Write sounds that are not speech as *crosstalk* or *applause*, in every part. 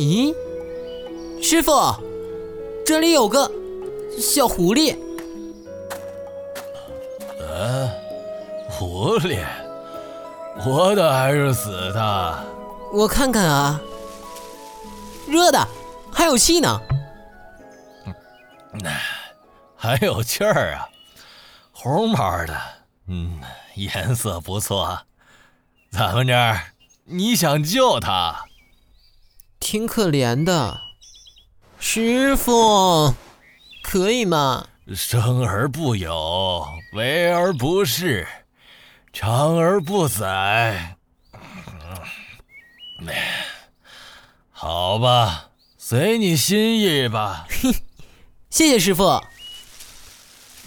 咦，师傅，这里有个小狐狸。嗯，狐狸，活的还是死的？我看看啊，热的，还有气呢。那还有气儿啊，红毛的，嗯，颜色不错。咱们这儿？你想救他？挺可怜的，师傅，可以吗？生而不有，为而不恃，长而不宰。好吧，随你心意吧。*laughs* 谢谢师傅。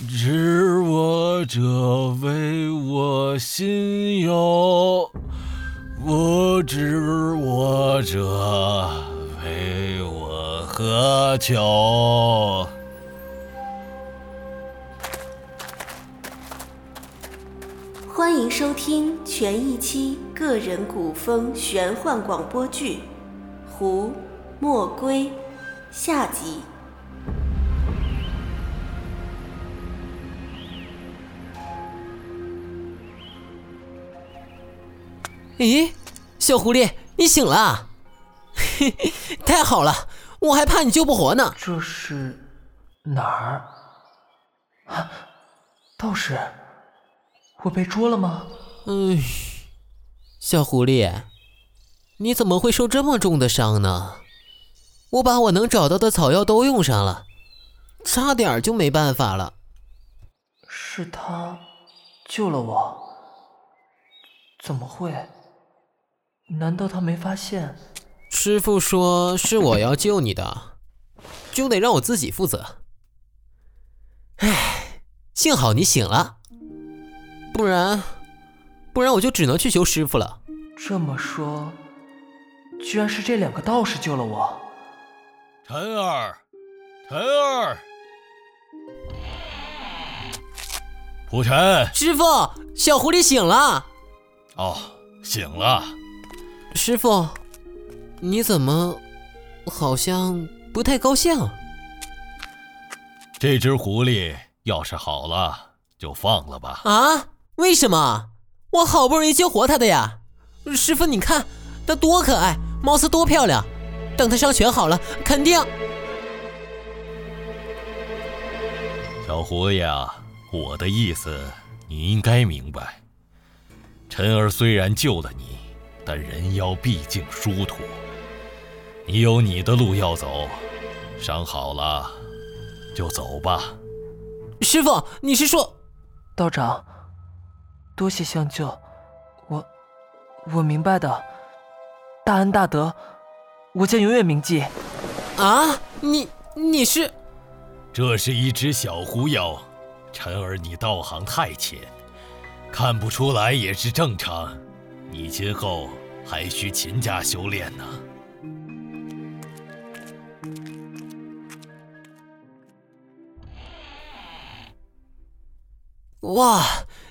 知我者，为我心忧；不知我者，为我何求？欢迎收听全一期个人古风玄幻广播剧《胡墨归》下集。咦，小狐狸，你醒了？嘿嘿，太好了，我还怕你救不活呢。这是哪儿？啊，道士，我被捉了吗？哎，小狐狸，你怎么会受这么重的伤呢？我把我能找到的草药都用上了，差点就没办法了。是他救了我？怎么会？难道他没发现？师傅说是我要救你的，就得让我自己负责。唉，幸好你醒了，不然，不然我就只能去求师傅了。这么说，居然是这两个道士救了我。晨儿，晨儿，蒲晨，师傅，小狐狸醒了。哦，醒了。师傅，你怎么好像不太高兴？这只狐狸要是好了，就放了吧。啊？为什么？我好不容易救活它的呀！师傅，你看它多可爱，貌似多漂亮。等它伤全好了，肯定……小狐狸啊，我的意思你应该明白。晨儿虽然救了你。但人妖毕竟殊途，你有你的路要走，伤好了就走吧。师傅，你是说？道长，多谢相救，我我明白的，大恩大德，我将永远铭记。啊，你你是？这是一只小狐妖，辰儿你道行太浅，看不出来也是正常。你今后还需勤加修炼呢。哇，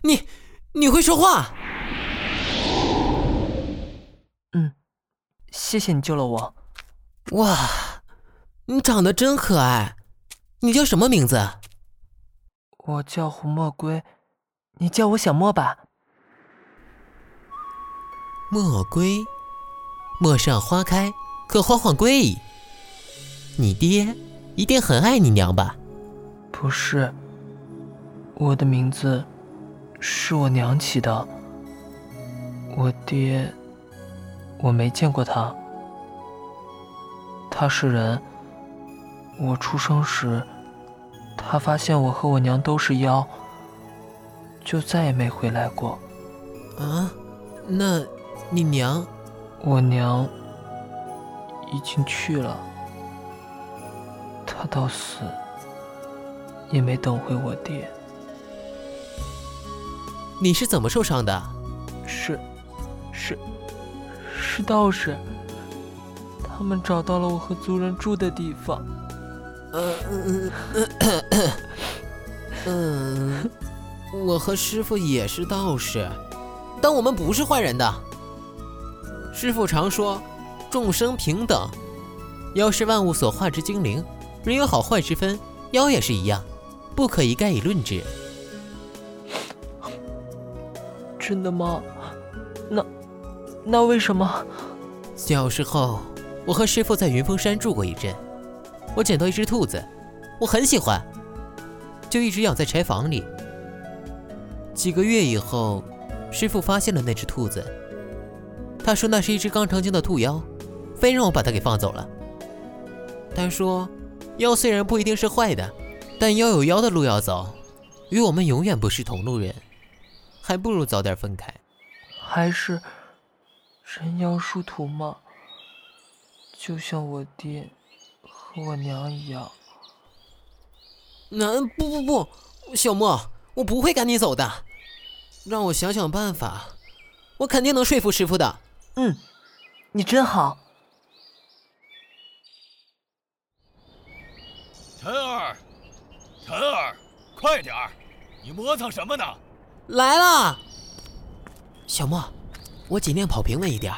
你你会说话？嗯，谢谢你救了我。哇，你长得真可爱。你叫什么名字？我叫胡墨龟，你叫我小莫吧。莫归，陌上花开，可缓缓归矣。你爹一定很爱你娘吧？不是，我的名字是我娘起的。我爹，我没见过他。他是人。我出生时，他发现我和我娘都是妖，就再也没回来过。啊，那……你娘，我娘已经去了，她到死也没等回我爹。你是怎么受伤的？是，是，是道士，他们找到了我和族人住的地方。嗯嗯嗯嗯，我和师傅也是道士，但我们不是坏人的。师傅常说，众生平等，妖是万物所化之精灵，人有好坏之分，妖也是一样，不可一概以论之。真的吗？那那为什么？小时候，我和师傅在云峰山住过一阵，我捡到一只兔子，我很喜欢，就一直养在柴房里。几个月以后，师傅发现了那只兔子，他说那是一只刚成精的兔妖，非让我把它给放走了。他说，妖虽然不一定是坏的，但妖有妖的路要走，与我们永远不是同路人，还不如早点分开。还是人妖殊途吗？就像我爹和我娘一样。那不不不，小莫。我不会赶你走的，让我想想办法，我肯定能说服师傅的。嗯，你真好。晨儿，晨儿，快点儿，你磨蹭什么呢？来了。小莫，我尽量跑平稳一点，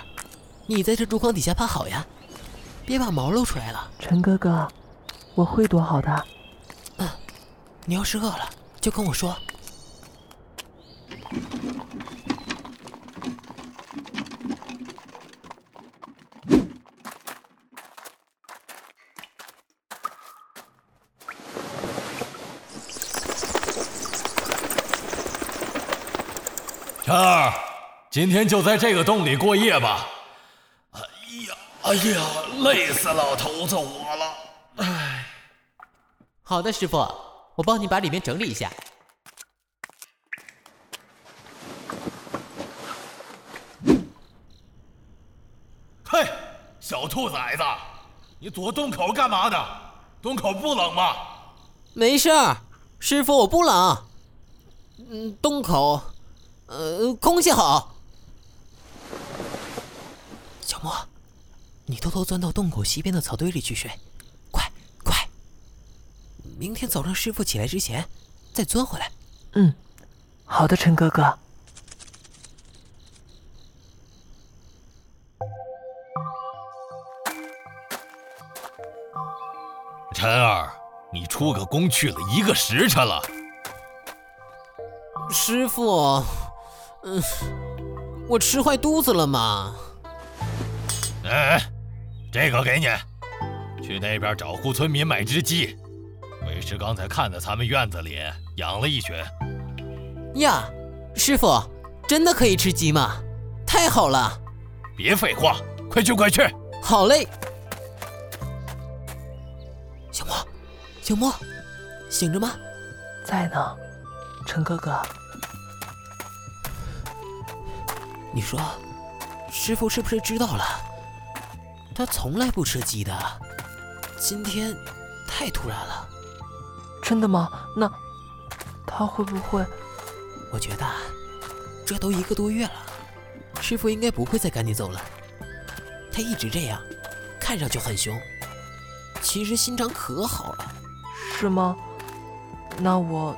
你在这竹筐底下趴好呀，别把毛露出来了。陈哥哥，我会躲好的。嗯，你要是饿了。就跟我说。晨儿，今天就在这个洞里过夜吧。哎呀，哎呀，累死老头子我了。哎，好的，师傅。我帮你把里面整理一下。嘿，小兔崽子，你躲洞口干嘛呢？洞口不冷吗？没事儿，师傅，我不冷。嗯，洞口，呃，空气好。小莫，你偷偷钻到洞口西边的草堆里去睡。快快明天早上师傅起来之前，再钻回来。嗯，好的，陈哥哥。陈儿，你出个宫去了一个时辰了。师傅，嗯，我吃坏肚子了吗？哎，这个给你，去那边找户村民买只鸡。为师刚才看在咱们院子里养了一群。呀，师傅，真的可以吃鸡吗？太好了！别废话，快去快去！好嘞。小莫，小莫，醒着吗？在呢，陈哥哥。你说，师傅是不是知道了？他从来不吃鸡的，今天太突然了。真的吗？那他会不会？我觉得这都一个多月了，师傅应该不会再赶你走了。他一直这样，看上去很凶，其实心肠可好了。是吗？那我……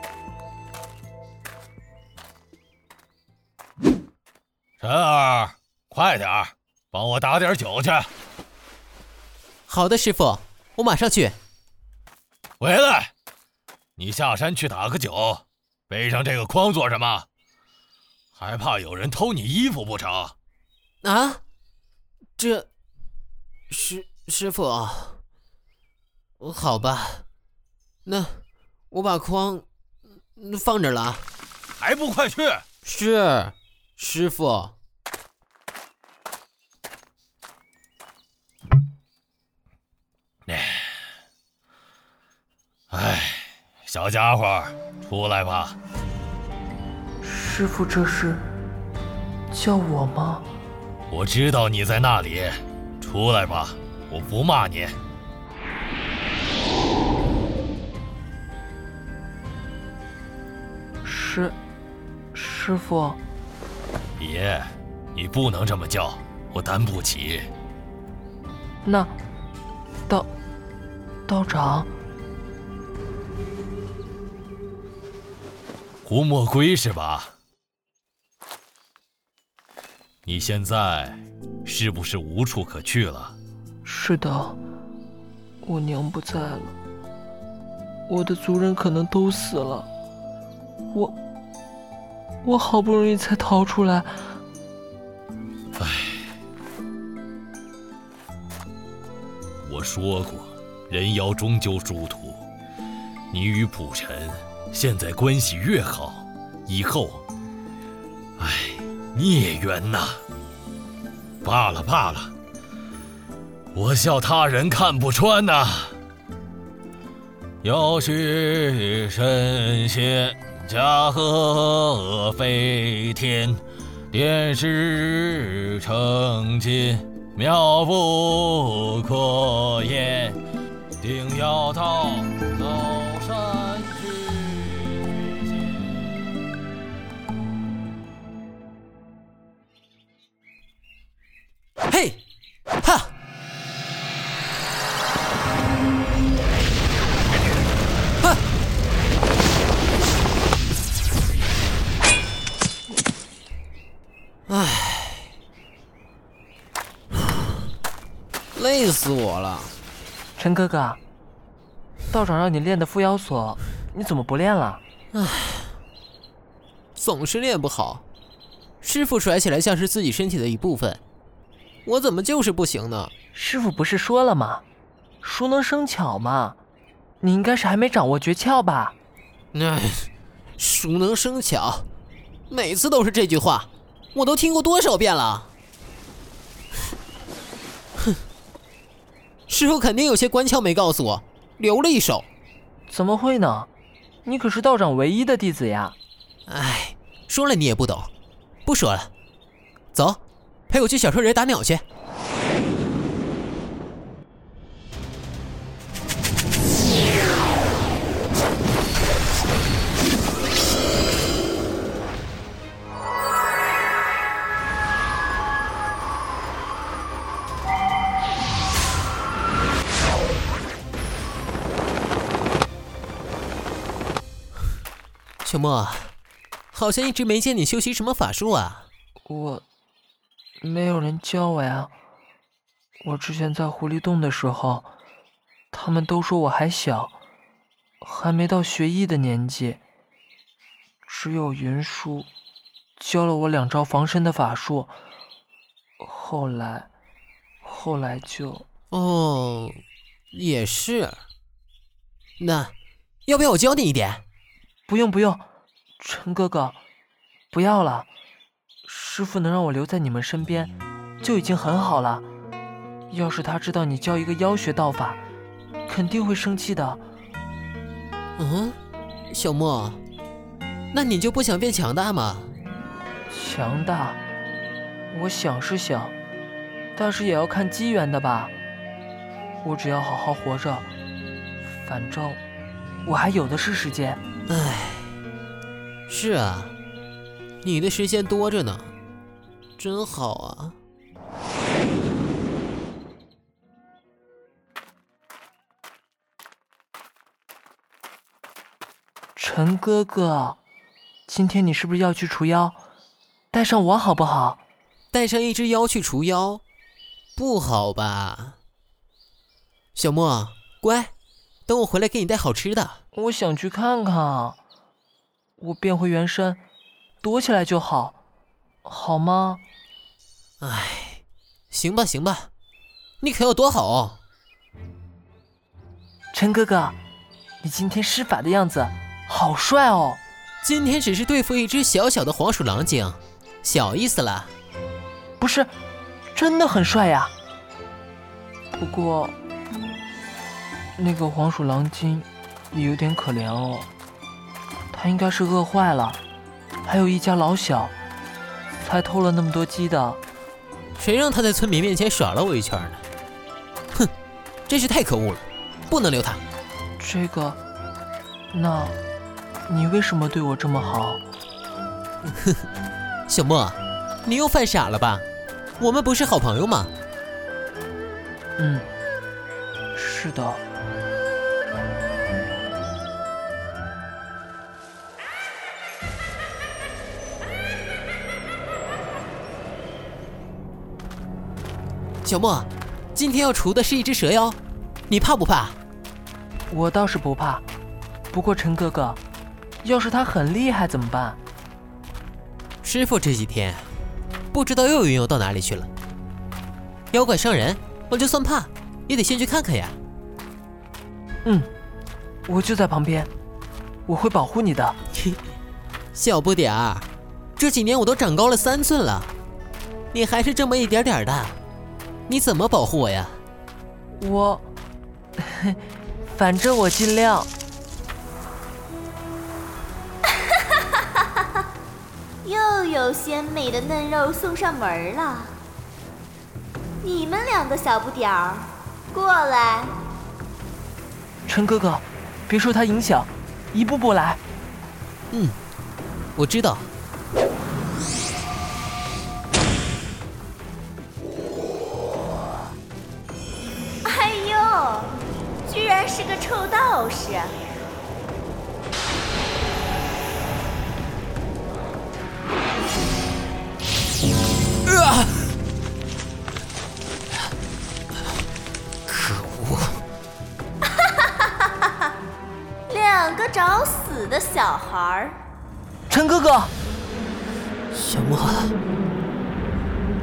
晨儿，快点儿，帮我打点酒去。好的，师傅，我马上去。回来。你下山去打个酒，背上这个筐做什么？还怕有人偷你衣服不成？啊，这，师师傅，好吧，那我把筐放这了，还不快去？是，师傅。哎。小家伙，出来吧！师傅，这是叫我吗？我知道你在那里，出来吧，我不骂你。师，师傅，别，你不能这么叫，我担不起。那，道，道长。胡墨归是吧？你现在是不是无处可去了？是的，我娘不在了，我的族人可能都死了，我我好不容易才逃出来。唉，我说过，人妖终究殊途。你与普尘现在关系越好，以后，唉，孽缘呐！罢了罢了，我笑他人看不穿呐。要许神仙驾鹤飞天，点石成金，妙不可言，定要到死我了。陈哥哥，道长让你练的缚妖锁，你怎么不练了？总是练不好，师傅甩起来像是自己身体的一部分，我怎么就是不行呢？师傅不是说了吗？熟能生巧嘛，你应该是还没掌握诀窍吧？唉，熟能生巧，每次都是这句话，我都听过多少遍了。师傅肯定有些关窍没告诉我，留了一手。怎么会呢？你可是道长唯一的弟子呀！唉，说了你也不懂，不说了，走，陪我去小树林打鸟去。小莫，好像一直没见你修习什么法术啊？我没有人教我呀。我之前在狐狸洞的时候，他们都说我还小，还没到学艺的年纪。只有云舒教了我两招防身的法术。后来，后来就……哦，也是。那要不要我教你一点？不用不用，陈哥哥，不要了。师傅能让我留在你们身边，就已经很好了。要是他知道你教一个妖学道法，肯定会生气的。嗯，小莫，那你就不想变强大吗？强大，我想是想，但是也要看机缘的吧。我只要好好活着，反正我还有的是时间。唉，是啊，你的时间多着呢，真好啊。陈哥哥，今天你是不是要去除妖？带上我好不好？带上一只妖去除妖，不好吧？小莫，乖，等我回来给你带好吃的。我想去看看，我变回原身，躲起来就好，好吗？唉，行吧行吧，你可要躲好哦。陈哥哥，你今天施法的样子好帅哦！今天只是对付一只小小的黄鼠狼精，小意思了。不是，真的很帅呀。不过，那个黄鼠狼精也有点可怜哦，他应该是饿坏了，还有一家老小，才偷了那么多鸡的。谁让他在村民面前耍了我一圈呢？哼，真是太可恶了，不能留他。这个，那，你为什么对我这么好？*laughs* 小莫，你又犯傻了吧？我们不是好朋友吗？嗯，是的。小莫，今天要除的是一只蛇妖，你怕不怕？我倒是不怕，不过陈哥哥，要是他很厉害怎么办？师傅这几天不知道又云游到哪里去了。妖怪伤人，我就算怕，也得先去看看呀。嗯，我就在旁边，我会保护你的。小不点儿，这几年我都长高了三寸了，你还是这么一点点的，你怎么保护我呀？我，*laughs* 反正我尽量。*laughs* 又有鲜美的嫩肉送上门了，你们两个小不点儿，过来。陈哥哥，别受他影响，一步步来。嗯，我知道。是个臭道士！啊！可恶！*laughs* 两个找死的小孩儿！陈哥哥，小莫，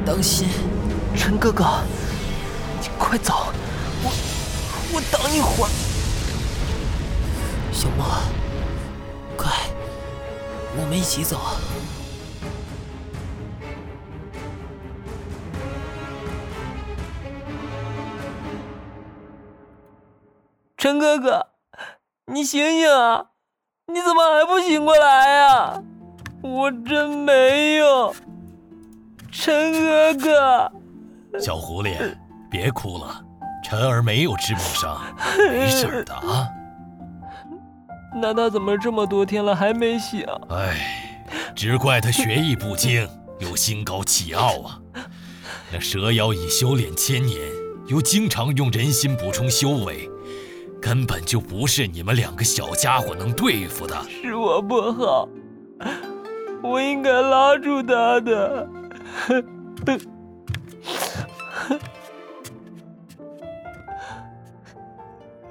当心！陈哥哥，你快走，我我等一会儿。小莫，快，我们一起走。陈哥哥，你醒醒啊！你怎么还不醒过来呀？我真没用，陈哥哥。小狐狸，别哭了，晨儿没有致命伤，*laughs* 没事的啊。那他怎么这么多天了还没醒？哎，只怪他学艺不精，又心高气傲啊。那蛇妖已修炼千年，又经常用人心补充修为。根本就不是你们两个小家伙能对付的。是我不好，我应该拉住他的。*laughs*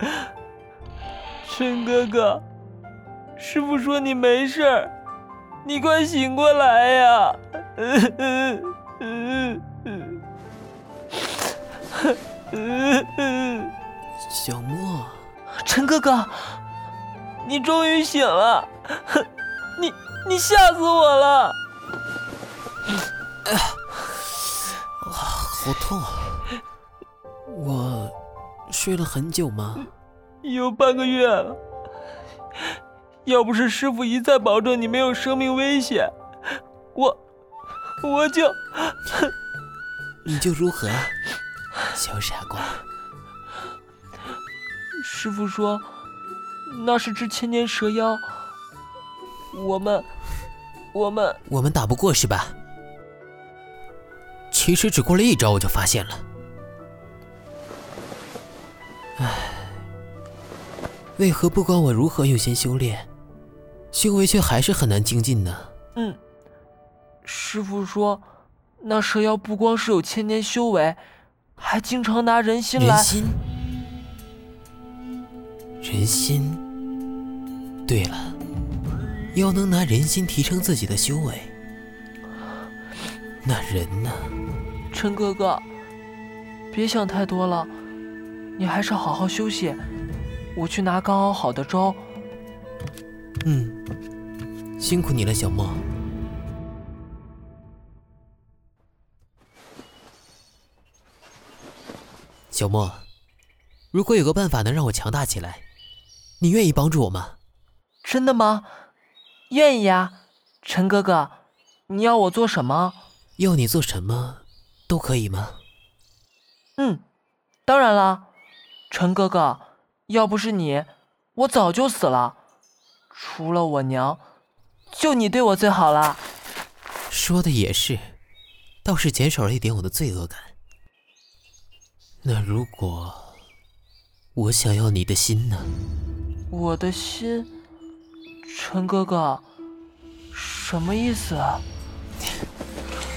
*laughs* 陈哥哥，师傅说你没事儿，你快醒过来呀！小莫。陈哥哥，你终于醒了！你你吓死我了！啊，好痛！我睡了很久吗？有半个月了。要不是师傅一再保证你没有生命危险，我我就 *laughs*…… 你就如何，小傻瓜？*laughs* 师傅说，那是只千年蛇妖。我们，我们，我们打不过是吧？其实只过了一招，我就发现了。唉，为何不管我如何用心修炼，修为却还是很难精进呢？嗯，师傅说，那蛇妖不光是有千年修为，还经常拿人心来。人心。人心。对了，要能拿人心提升自己的修为，那人呢？陈哥哥，别想太多了，你还是好好休息。我去拿刚熬好的粥。嗯，辛苦你了，小莫。小莫，如果有个办法能让我强大起来。你愿意帮助我吗？真的吗？愿意啊，陈哥哥，你要我做什么？要你做什么都可以吗？嗯，当然了，陈哥哥，要不是你，我早就死了。除了我娘，就你对我最好了。说的也是，倒是减少了一点我的罪恶感。那如果我想要你的心呢？我的心，陈哥哥，什么意思啊？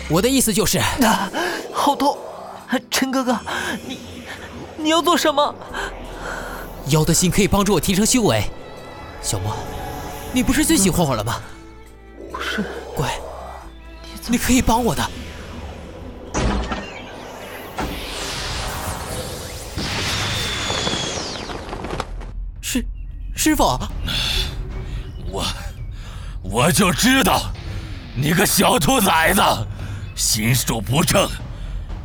我的意思就是，啊，好痛！陈哥哥，你你要做什么？妖的心可以帮助我提升修为。小莫，你不是最喜欢我了吗？不是，乖，你可以帮我的。师，师傅，我我就知道，你个小兔崽子，心术不正。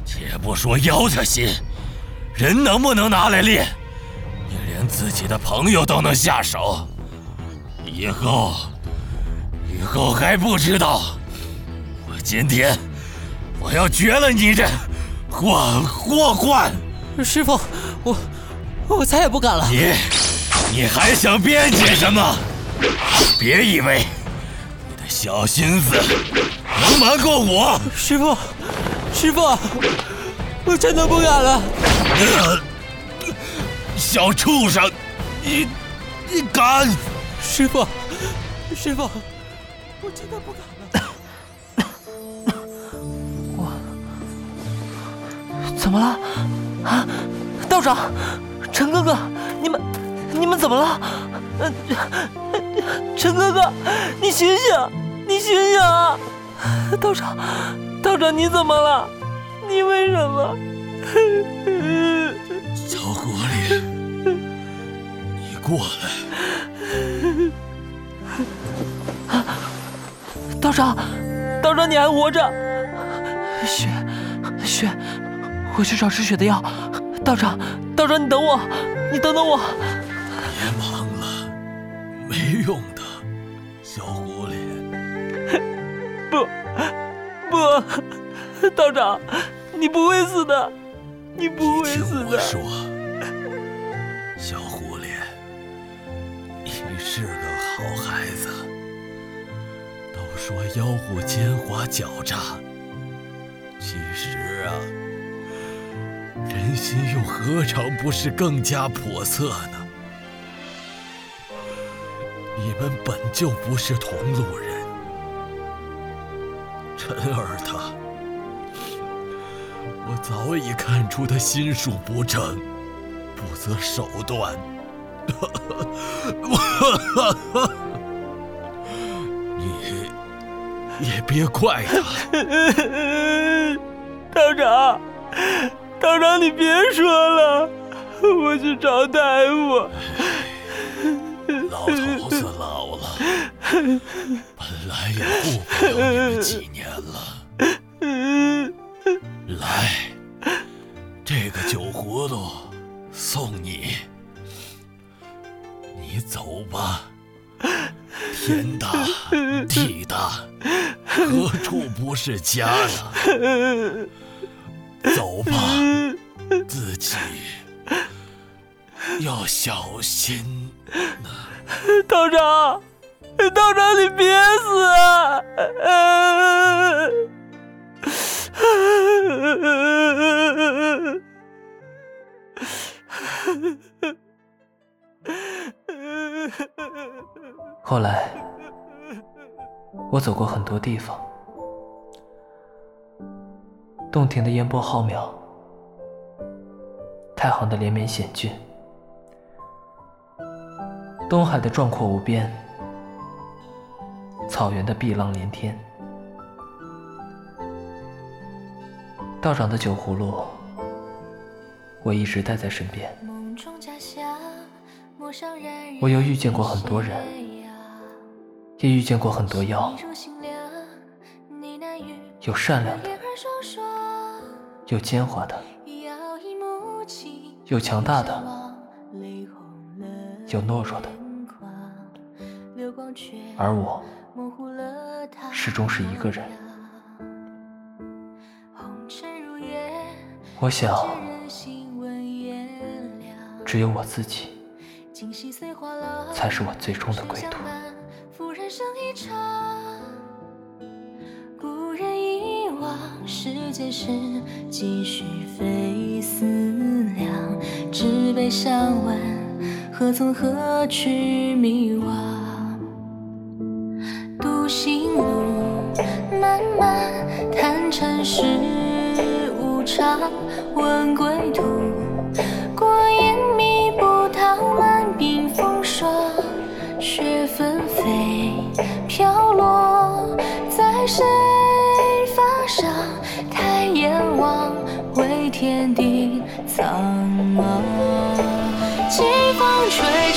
且不说妖的心，人能不能拿来练？你连自己的朋友都能下手，以后以后还不知道？我今天我要绝了你这祸祸患！师傅，我我再也不敢了。你你还想辩解什么？别以为你的小心思能瞒过我！师傅，师傅，我真的不敢了。呃小畜生，你你敢！师傅，师傅，我真的不敢了。*coughs* 我怎么了？啊，道长，陈哥哥，你们你们怎么了？呃，陈哥哥，你醒醒，你醒醒啊！道长，道长，你怎么了？你为什么？小狐狸，你过来。*laughs* 道长，道长，你还活着？雪，雪，我去找止血的药。道长，道长，你等我，你等等我。别忙了，没用的，小狐狸。*laughs* 不，不，道长，你不会死的，你不会死的。我说，小狐狸，你是个好孩子。都说妖狐奸猾狡诈，其实啊，人心又何尝不是更加叵测呢？你们本就不是同路人，陈儿他。我早已看出他心术不正，不择手段。*laughs* 你也别怪他，*laughs* 道长，道长，你别说了，我去找大夫。老头子老了，本来也顾不了你们几年这个酒葫芦送你，你走吧。*laughs* 天大地大，何处不是家呀？走吧，自己要小心。道长，道长，你别死啊！*laughs* 后来，我走过很多地方，洞庭的烟波浩渺，太行的连绵险峻。东海的壮阔无边，草原的碧浪连天。道长的酒葫芦，我一直带在身边。我又遇见过很多人，也遇见过很多妖，有善良的，有奸猾的，有强大的，有懦弱的。而我始终是一个人。我想，只有我自己，才是我最终的归途。故人遗忘，世间事几许非思量，只悲相问，何从何去迷惘？独行路，漫漫无常，问归途。过烟迷不桃满鬓风霜，雪纷飞飘落在谁发上？抬眼望，为天地苍茫。清风吹。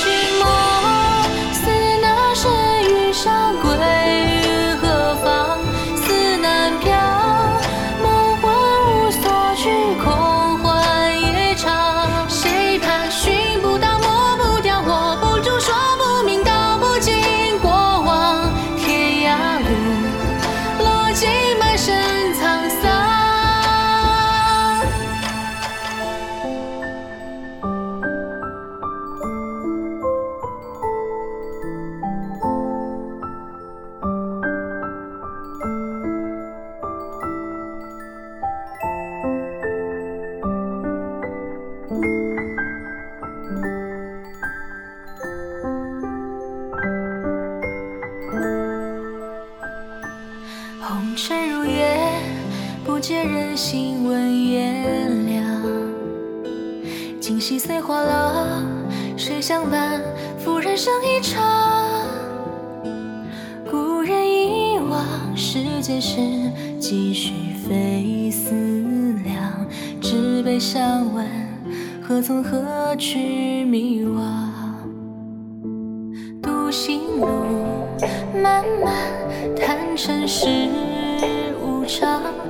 叹尘世无常。